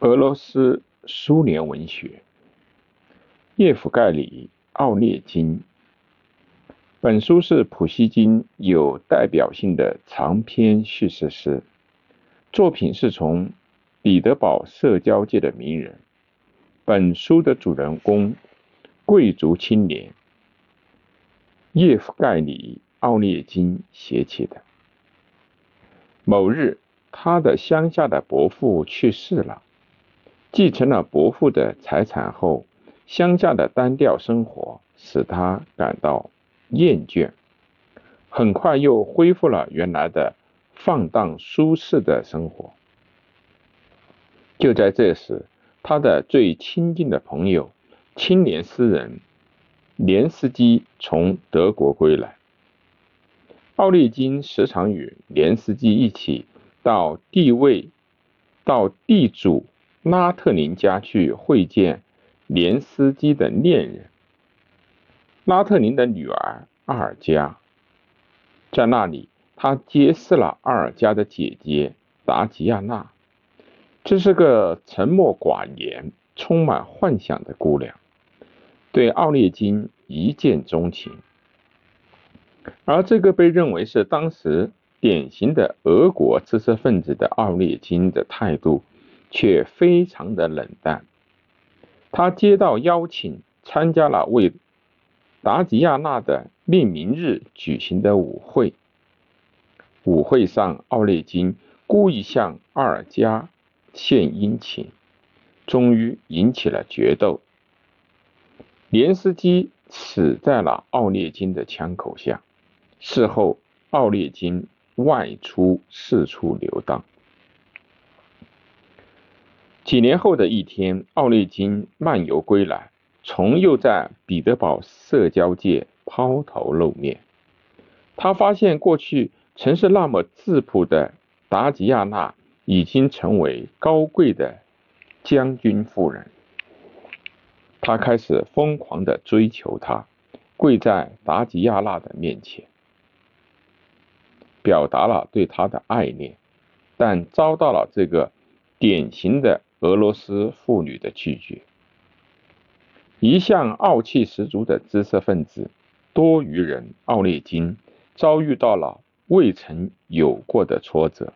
俄罗斯苏联文学，叶夫盖里·奥涅金。本书是普希金有代表性的长篇叙事诗，作品是从彼得堡社交界的名人，本书的主人公贵族青年叶夫盖里·奥涅金写起的。某日，他的乡下的伯父去世了。继承了伯父的财产后，乡下的单调生活使他感到厌倦，很快又恢复了原来的放荡舒适的生活。就在这时，他的最亲近的朋友、青年诗人连斯基从德国归来。奥利金时常与连斯基一起到地位、到地主。拉特林家去会见连斯基的恋人拉特林的女儿阿尔加，在那里，他结识了阿尔加的姐姐达吉亚娜。这是个沉默寡言、充满幻想的姑娘，对奥列金一见钟情。而这个被认为是当时典型的俄国知识分子的奥列金的态度。却非常的冷淡。他接到邀请，参加了为达吉亚娜的命名日举行的舞会。舞会上，奥列金故意向阿尔加献殷勤，终于引起了决斗。连斯基死在了奥列金的枪口下。事后，奥列金外出四处游荡。几年后的一天，奥列金漫游归来，重又在彼得堡社交界抛头露面。他发现过去曾是那么质朴的达吉亚娜，已经成为高贵的将军夫人。他开始疯狂的追求她，跪在达吉亚娜的面前，表达了对她的爱恋，但遭到了这个典型的。俄罗斯妇女的拒绝，一向傲气十足的知识分子多余人奥列金遭遇到了未曾有过的挫折。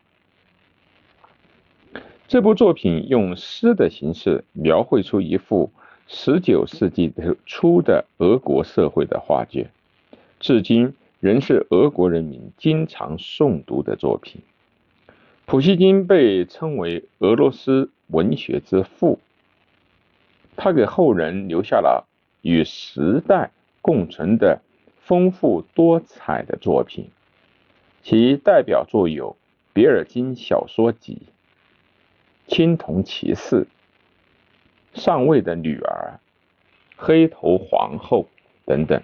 这部作品用诗的形式描绘出一幅十九世纪初的俄国社会的画卷，至今仍是俄国人民经常诵读的作品。普希金被称为俄罗斯文学之父，他给后人留下了与时代共存的丰富多彩的作品，其代表作有《比尔金小说集》《青铜骑士》《上尉的女儿》《黑头皇后》等等。